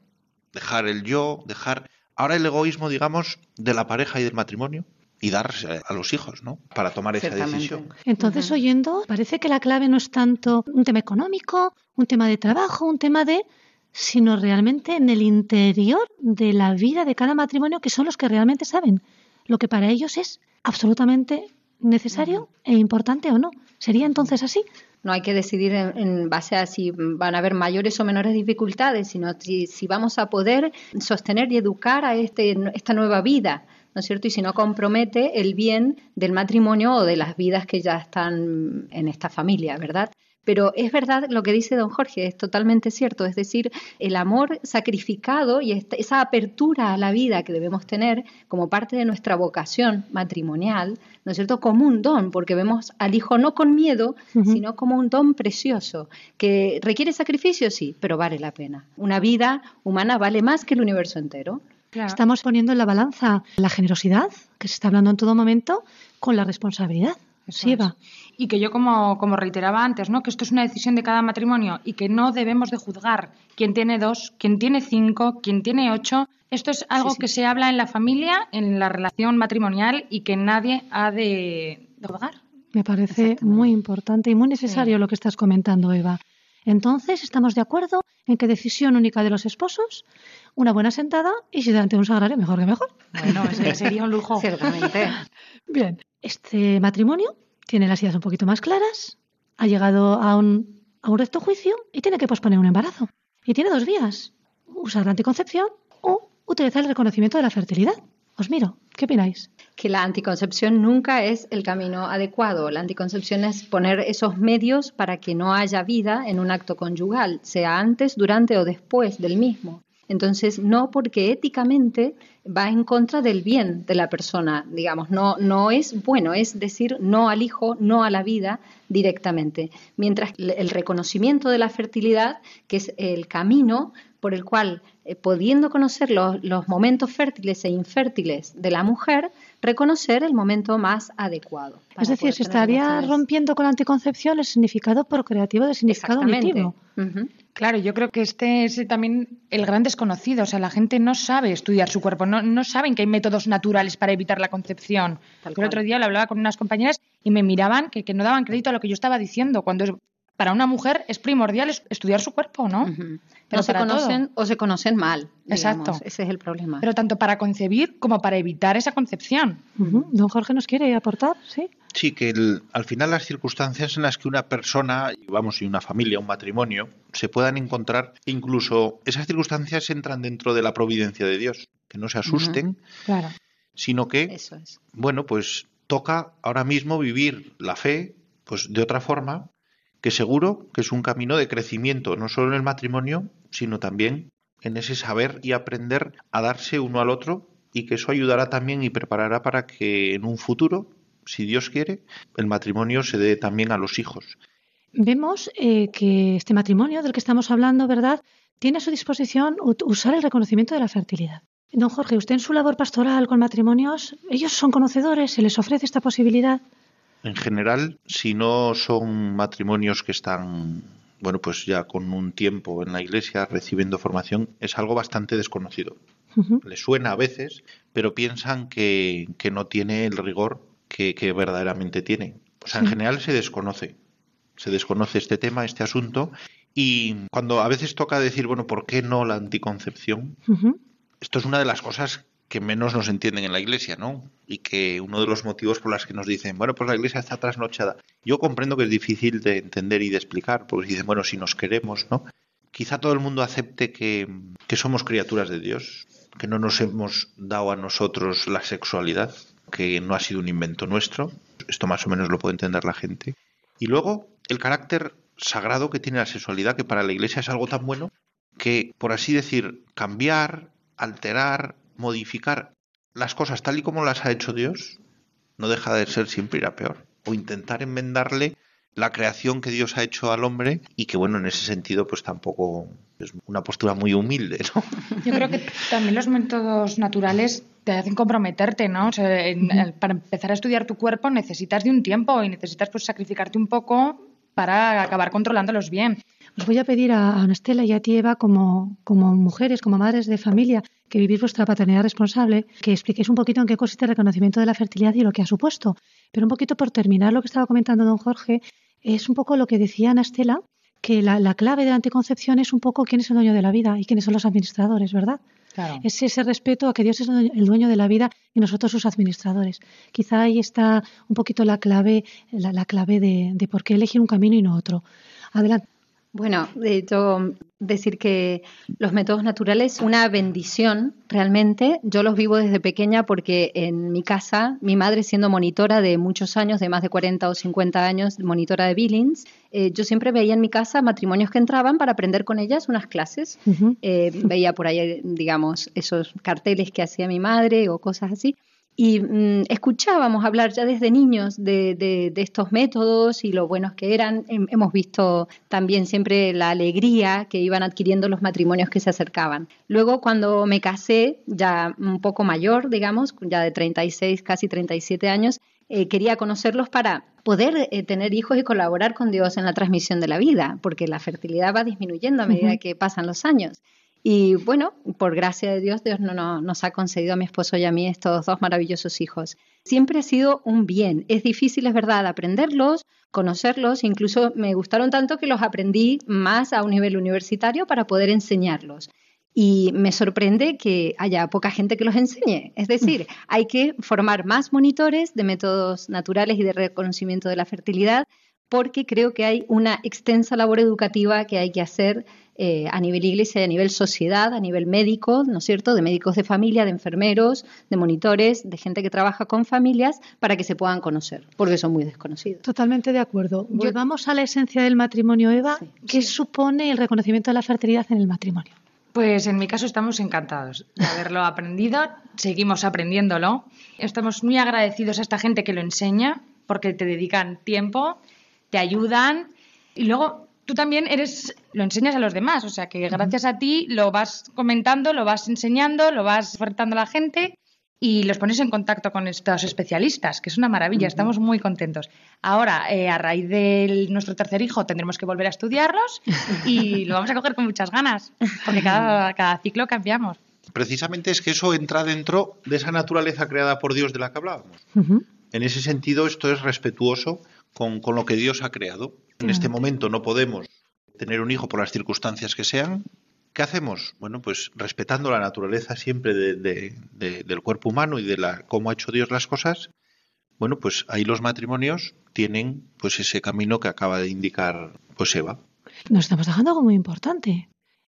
S5: Dejar el yo, dejar ahora el egoísmo, digamos, de la pareja y del matrimonio y darse a los hijos, ¿no? Para tomar esa decisión.
S2: Entonces, oyendo, parece que la clave no es tanto un tema económico, un tema de trabajo, un tema de sino realmente en el interior de la vida de cada matrimonio, que son los que realmente saben lo que para ellos es absolutamente necesario e importante o no. ¿Sería entonces así?
S6: No hay que decidir en, base a si van a haber mayores o menores dificultades, sino si, si vamos a poder sostener y educar a este, esta nueva vida, ¿no es cierto? Y si no compromete el bien del matrimonio o de las vidas que ya están en esta familia, ¿verdad? Pero es verdad lo que dice don Jorge, es totalmente cierto. Es decir, el amor sacrificado y esa apertura a la vida que debemos tener como parte de nuestra vocación matrimonial, ¿no es cierto? Como un don, porque vemos al hijo no con miedo, sino como un don precioso, que requiere sacrificio, sí, pero vale la pena. Una vida humana vale más que el universo entero.
S2: Estamos poniendo en la balanza la generosidad, que se está hablando en todo momento, con la responsabilidad. sí, Eva.
S7: Y que yo, como, como reiteraba antes, ¿no? que esto es una decisión de cada matrimonio y que no debemos de juzgar quién tiene dos, quién tiene cinco, quién tiene ocho. Esto es algo que se habla en la familia, en la relación matrimonial y que nadie ha de, juzgar.
S2: Me parece muy importante y muy necesario lo que estás comentando, Eva. Entonces, ¿estamos de acuerdo en que decisión única de los esposos, una buena sentada y si delante un sagrario, mejor que mejor?
S7: Bueno, sería un lujo.
S6: Ciertamente.
S2: Bien, este matrimonio tiene las ideas un poquito más claras, ha llegado a un, recto juicio y tiene que posponer un embarazo. Y tiene dos vías, usar la anticoncepción o utilizar el reconocimiento de la fertilidad. Os miro, ¿qué opináis?
S6: Que la anticoncepción nunca es el camino adecuado. La anticoncepción es poner esos medios para que no haya vida en un acto conyugal, sea antes, durante o después del mismo. Entonces, no porque éticamente va en contra del bien de la persona, digamos, no, no es bueno, es decir, no al hijo, no a la vida directamente. Mientras el reconocimiento de la fertilidad, que es el camino por el cual, eh, pudiendo conocer los, los, momentos fértiles e infértiles de la mujer, reconocer el momento más adecuado.
S2: Es decir, se estaría rompiendo con la anticoncepción el significado procreativo del significado unitivo.
S7: Claro, yo creo que este es también el gran desconocido. O sea, la gente no sabe estudiar su cuerpo, no, no saben que hay métodos naturales para evitar la concepción. el otro día lo hablaba con unas compañeras y me miraban que, que no daban crédito a lo que yo estaba diciendo, cuando para una mujer es primordial estudiar su cuerpo, ¿no?
S6: Pero se conocen o se conocen mal.
S7: Exacto.
S6: Ese es el problema.
S7: Pero tanto para concebir como para evitar esa concepción.
S2: Don Jorge nos quiere aportar, ¿sí?
S5: Sí, que al final las circunstancias en las que una persona, vamos, y una familia, un matrimonio, se puedan encontrar, incluso esas circunstancias entran dentro de la providencia de Dios, que no se asusten,
S7: claro.
S5: sino que, bueno, pues toca ahora mismo vivir la fe, pues de otra forma, que seguro que es un camino de crecimiento, no solo en el matrimonio, sino también en ese saber y aprender a darse uno al otro y que eso ayudará también y preparará para que en un futuro, si Dios quiere, el matrimonio se dé también a los hijos.
S2: Vemos eh, que este matrimonio del que estamos hablando, ¿verdad?, tiene a su disposición usar el reconocimiento de la fertilidad. Don Jorge, usted en su labor pastoral con matrimonios, ellos son conocedores, se les ofrece esta posibilidad.
S5: En general, si no son matrimonios que están, bueno, pues ya con un tiempo en la iglesia recibiendo formación, es algo bastante desconocido. Les suena a veces, pero piensan que, no tiene el rigor que, verdaderamente tiene. O sea, en general se desconoce. Se desconoce este tema, este asunto. Y cuando a veces toca decir, bueno, ¿por qué no la anticoncepción? Esto es una de las cosas que menos nos entienden en la iglesia, ¿no? Y que uno de los motivos por los que nos dicen, bueno, pues la iglesia está trasnochada. Yo comprendo que es difícil de entender y de explicar, porque dicen, bueno, si nos queremos, ¿no? Quizá todo el mundo acepte que, que somos criaturas de Dios, que no nos hemos dado a nosotros la sexualidad, que no ha sido un invento nuestro. Esto más o menos lo puede entender la gente. Y luego, el carácter sagrado que tiene la sexualidad, que para la iglesia es algo tan bueno que, por así decir, cambiar, alterar, modificar las cosas tal y como las ha hecho Dios, no deja de ser siempre ir a peor. O intentar enmendarle la creación que Dios ha hecho al hombre y que bueno, en ese sentido pues tampoco es una postura muy humilde, ¿no?
S7: Yo creo que también los métodos naturales te hacen comprometerte, ¿no? para empezar a estudiar tu cuerpo necesitas de un tiempo y necesitas pues sacrificarte un poco para acabar controlándolos bien.
S2: Os voy a pedir a Anastela y a ti, Eva, como, como mujeres, como madres de familia, que vivís vuestra paternidad responsable, que expliquéis un poquito en qué consiste el reconocimiento de la fertilidad y lo que ha supuesto. Pero un poquito por terminar lo que estaba comentando don Jorge, es un poco lo que decía Anastela, que la, clave de la anticoncepción es un poco quién es el dueño de la vida y quiénes son los administradores, ¿verdad? Es ese respeto a que Dios es el dueño de la vida y nosotros sus administradores. Quizá ahí está un poquito la clave, la, clave de, de por qué elegir un camino y no otro. Adelante.
S6: Bueno, de hecho, decir que los métodos naturales, una bendición realmente. Yo los vivo desde pequeña porque en mi casa, mi madre siendo monitora de muchos años, de más de 40 o 50 años, monitora de Billings, eh, yo siempre veía en mi casa matrimonios que entraban para aprender con ellas unas clases. Eh, veía por ahí, digamos, esos carteles que hacía mi madre o cosas así y mm, escuchábamos hablar ya desde niños de, de, estos métodos y lo buenos que eran. Hemos visto también siempre la alegría que iban adquiriendo los matrimonios que se acercaban. Luego, cuando me casé, ya un poco mayor, digamos, ya de 36, casi 37 años, eh, quería conocerlos para poder eh, tener hijos y colaborar con Dios en la transmisión de la vida, porque la fertilidad va disminuyendo a medida que pasan los años. Y bueno, por gracia de Dios, Dios no, nos ha concedido a mi esposo y a mí estos dos maravillosos hijos. Siempre ha sido un bien. Es difícil, es verdad, aprenderlos, conocerlos, incluso me gustaron tanto que los aprendí más a un nivel universitario para poder enseñarlos. Y me sorprende que haya poca gente que los enseñe. Es decir, hay que formar más monitores de métodos naturales y de reconocimiento de la fertilidad porque creo que hay una extensa labor educativa que hay que hacer eh, a nivel iglesia, a nivel sociedad, a nivel médico, ¿no es cierto?, de médicos de familia, de enfermeros, de monitores, de gente que trabaja con familias, para que se puedan conocer, porque son muy desconocidos.
S2: Totalmente de acuerdo. Llegamos a la esencia del matrimonio, Eva. ¿Qué supone el reconocimiento de la fertilidad en el matrimonio?
S7: Pues en mi caso estamos encantados de haberlo aprendido, seguimos aprendiéndolo. Estamos muy agradecidos a esta gente que lo enseña porque te dedican tiempo te ayudan y luego tú también eres, lo enseñas a los demás, o sea que gracias a ti lo vas comentando, lo vas enseñando, lo vas ofertando a la gente y los pones en contacto con estos especialistas, que es una maravilla, estamos muy contentos. Ahora, eh, a raíz de nuestro tercer hijo, tendremos que volver a estudiarlos y lo vamos a coger con muchas ganas, porque cada, cada ciclo cambiamos.
S5: Precisamente es que eso entra dentro de esa naturaleza creada por Dios de la que hablábamos. En ese sentido, esto es respetuoso con, lo que Dios ha creado. En este momento no podemos tener un hijo por las circunstancias que sean. ¿Qué hacemos? Bueno, pues respetando la naturaleza siempre del cuerpo humano y de la, cómo ha hecho Dios las cosas, bueno, pues ahí los matrimonios tienen pues ese camino que acaba de indicar pues Eva.
S2: Nos estamos dejando algo muy importante.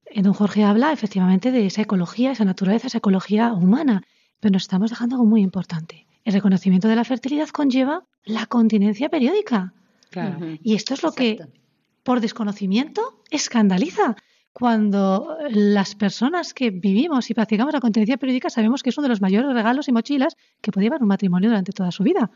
S2: Eh, don Jorge habla efectivamente de esa ecología, esa naturaleza, esa ecología humana, pero nos estamos dejando algo muy importante. El reconocimiento de la fertilidad conlleva la continencia periódica. Y esto es lo que, por desconocimiento, escandaliza. Cuando las personas que vivimos y practicamos la continencia periódica sabemos que es uno de los mayores regalos y mochilas que puede llevar un matrimonio durante toda su vida.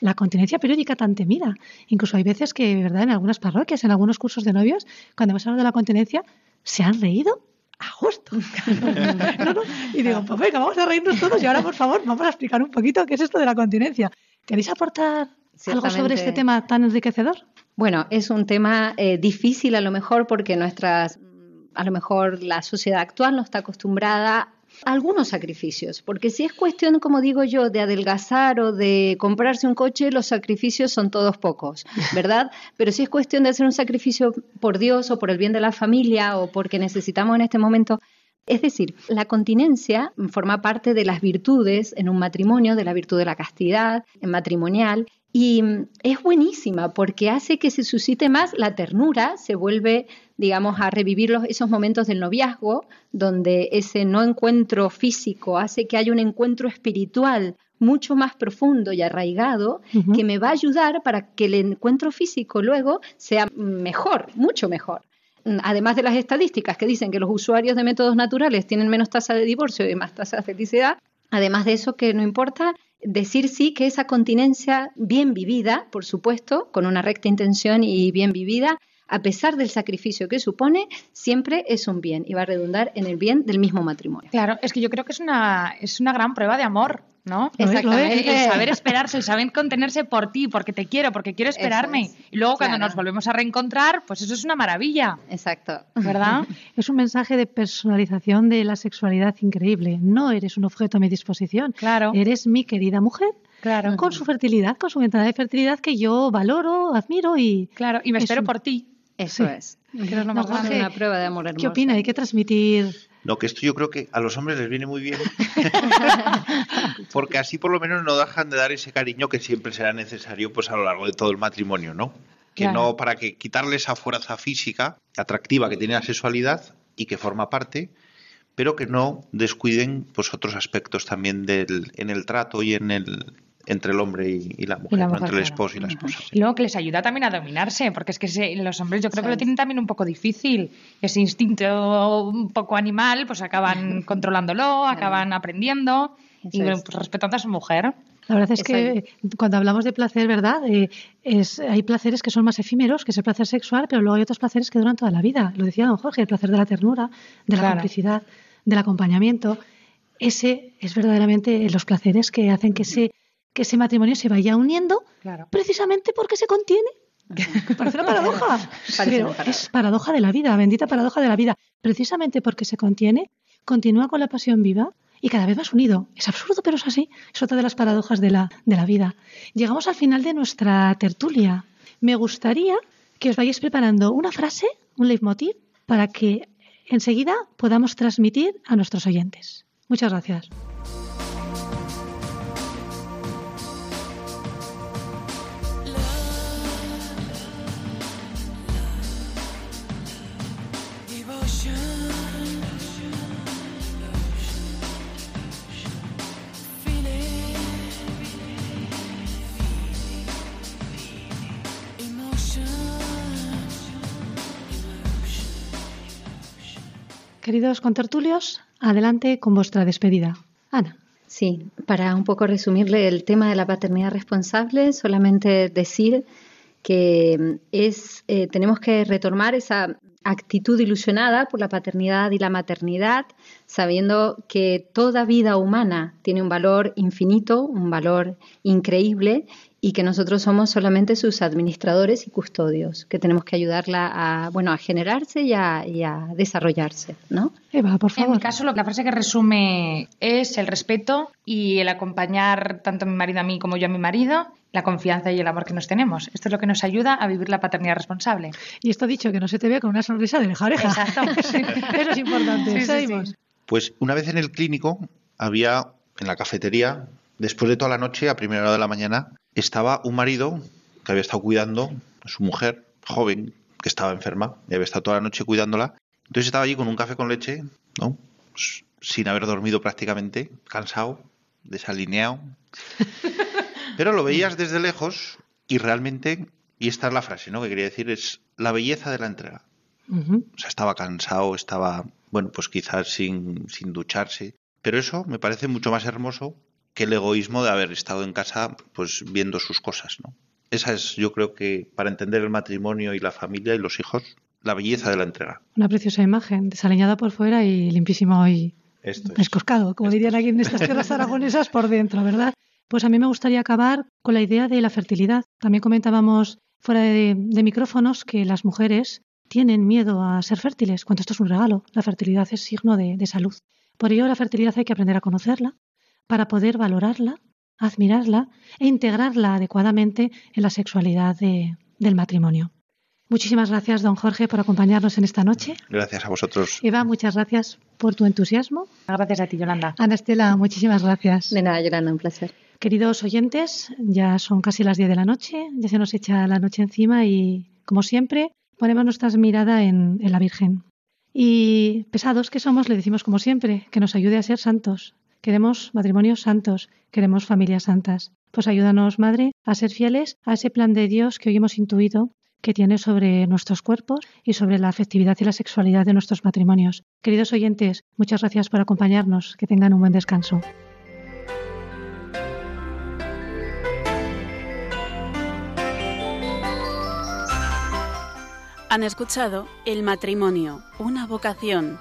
S2: La continencia periódica tan temida. Incluso hay veces que, ¿verdad?, en algunas parroquias, en algunos cursos de novios, cuando hemos hablado de la continencia, se han reído agosto. Y digo, pues venga, vamos a reírnos todos y ahora, por favor, vamos a explicar un poquito qué es esto de la continencia. ¿Queréis aportar algo sobre este tema tan enriquecedor?
S6: Bueno, es un tema eh, difícil a lo mejor porque nuestras, a lo mejor la sociedad actual no está acostumbrada algunos sacrificios, porque si es cuestión, como digo yo, de adelgazar o de comprarse un coche, los sacrificios son todos pocos, ¿verdad? Pero si es cuestión de hacer un sacrificio por Dios o por el bien de la familia o porque necesitamos en este momento es decir, la continencia forma parte de las virtudes en un matrimonio, de la virtud de la castidad en matrimonial, y es buenísima porque hace que se suscite más la ternura, se vuelve digamos, a revivir esos momentos del noviazgo, donde ese no encuentro físico hace que haya un encuentro espiritual mucho más profundo y arraigado, que me va a ayudar para que el encuentro físico luego sea mejor, mucho mejor. Además de las estadísticas que dicen que los usuarios de métodos naturales tienen menos tasa de divorcio y más tasa de felicidad, además de eso que no importa, decir sí que esa continencia bien vivida, por supuesto, con una recta intención y bien vivida, a pesar del sacrificio que supone, siempre es un bien y va a redundar en el bien del mismo matrimonio.
S7: Claro, es que yo creo que es una, es una gran prueba de amor, ¿no?
S6: Exactamente.
S7: El, saber esperarse, el saber contenerse por ti, porque te quiero, porque quiero esperarme. Y luego cuando nos volvemos a reencontrar, pues eso es una maravilla.
S6: Exacto.
S7: ¿Verdad?
S2: Es un mensaje de personalización de la sexualidad increíble. No eres un objeto a mi disposición.
S7: Claro.
S2: Eres mi querida mujer.
S7: Claro.
S2: Con su fertilidad, con su ventana de fertilidad que yo valoro, admiro y.
S7: Claro, y me espero por ti.
S6: Eso es. una prueba de amor
S2: ¿Qué opina? Hay que transmitir.
S5: No, que esto yo creo que a los hombres les viene muy bien. Porque así por lo menos no dejan de dar ese cariño que siempre será necesario pues a lo largo de todo el matrimonio, ¿no? que no para que quitarle esa fuerza física atractiva que tiene la sexualidad y que forma parte, pero que no descuiden pues otros aspectos también del, en el trato y en el entre el hombre y, la mujer, entre el esposo y la esposa.
S7: Y luego que les ayuda también a dominarse, porque es que los hombres yo creo que lo tienen también un poco difícil. Ese instinto un poco animal, pues acaban controlándolo, acaban aprendiendo y pues, respetando a su mujer.
S2: La verdad es que cuando hablamos de placer, ¿verdad? Eh, es, hay placeres que son más efímeros, que es el placer sexual, pero luego hay otros placeres que duran toda la vida. Lo decía don Jorge, el placer de la ternura, de la complicidad, del acompañamiento. Ese es verdaderamente los placeres que hacen que ese, que ese matrimonio se vaya uniendo precisamente porque se contiene. Parece una paradoja, pero es paradoja de la vida, bendita paradoja de la vida. Precisamente porque se contiene, continúa con la pasión viva y cada vez más unido. Es absurdo, pero es así. Es otra de las paradojas de la, de la vida. Llegamos al final de nuestra tertulia. Me gustaría que os vayáis preparando una frase, un leitmotiv, para que enseguida podamos transmitir a nuestros oyentes. Muchas gracias. Queridos contertulios, adelante con vuestra despedida. Ana.
S6: Sí, para un poco resumirle el tema de la paternidad responsable, solamente decir que es, eh, tenemos que retomar esa actitud ilusionada por la paternidad y la maternidad, sabiendo que toda vida humana tiene un valor infinito, un valor increíble y que nosotros somos solamente sus administradores y custodios, que tenemos que ayudarla a, bueno, a generarse y a, desarrollarse, ¿no?
S2: Eva, por favor.
S7: En mi caso, la frase que resume es el respeto y el acompañar tanto a mi marido a mí como yo a mi marido, la confianza y el amor que nos tenemos. Esto es lo que nos ayuda a vivir la paternidad responsable.
S2: Y esto dicho, que no se te ve con una sonrisa de oreja oreja.
S7: Exacto.
S2: Eso es importante. Seguimos.
S5: pues una vez en el clínico había en la cafetería, después de toda la noche, a primera hora de la mañana, estaba un marido que había estado cuidando a su mujer, joven, que estaba enferma, y había estado toda la noche cuidándola. Entonces estaba allí con un café con leche, ¿no? Pues, sin haber dormido prácticamente, cansado, desalineado. Pero lo veías desde lejos y realmente, y esta es la frase, ¿no? Que quería decir, es la belleza de la entrega. O sea, estaba cansado, estaba, bueno, pues quizás sin, sin ducharse. Pero eso me parece mucho más hermoso que el egoísmo de haber estado en casa pues viendo sus cosas, ¿no? Esa es, yo creo que, para entender el matrimonio y la familia y los hijos, la belleza de la entrega.
S2: Una preciosa imagen, desaliñada por fuera y limpísimo y escoscado, como dirían aquí en estas tierras aragonesas por dentro, ¿verdad? Pues a mí me gustaría acabar con la idea de la fertilidad. También comentábamos fuera de, micrófonos que las mujeres tienen miedo a ser fértiles, cuando esto es un regalo. La fertilidad es signo de, de salud. Por ello, la fertilidad hay que aprender a conocerla, para poder valorarla, admirarla e integrarla adecuadamente en la sexualidad del matrimonio. Muchísimas gracias, don Jorge, por acompañarnos en esta noche.
S5: Gracias a vosotros.
S2: Eva, muchas gracias por tu entusiasmo.
S7: Gracias a ti, Yolanda.
S2: Ana Estela, muchísimas gracias.
S6: De nada, Yolanda, un placer.
S2: Queridos oyentes, ya son casi las 10 de la noche, ya se nos echa la noche encima y, como siempre, ponemos nuestra mirada en la Virgen. Y pesados que somos, le decimos como siempre, que nos ayude a ser santos, Queremos matrimonios santos, queremos familias santas. Pues ayúdanos, Madre, a ser fieles a ese plan de Dios que hoy hemos intuido que tiene sobre nuestros cuerpos y sobre la afectividad y la sexualidad de nuestros matrimonios. Queridos oyentes, muchas gracias por acompañarnos. Que tengan un buen descanso.
S1: Han escuchado El matrimonio, una vocación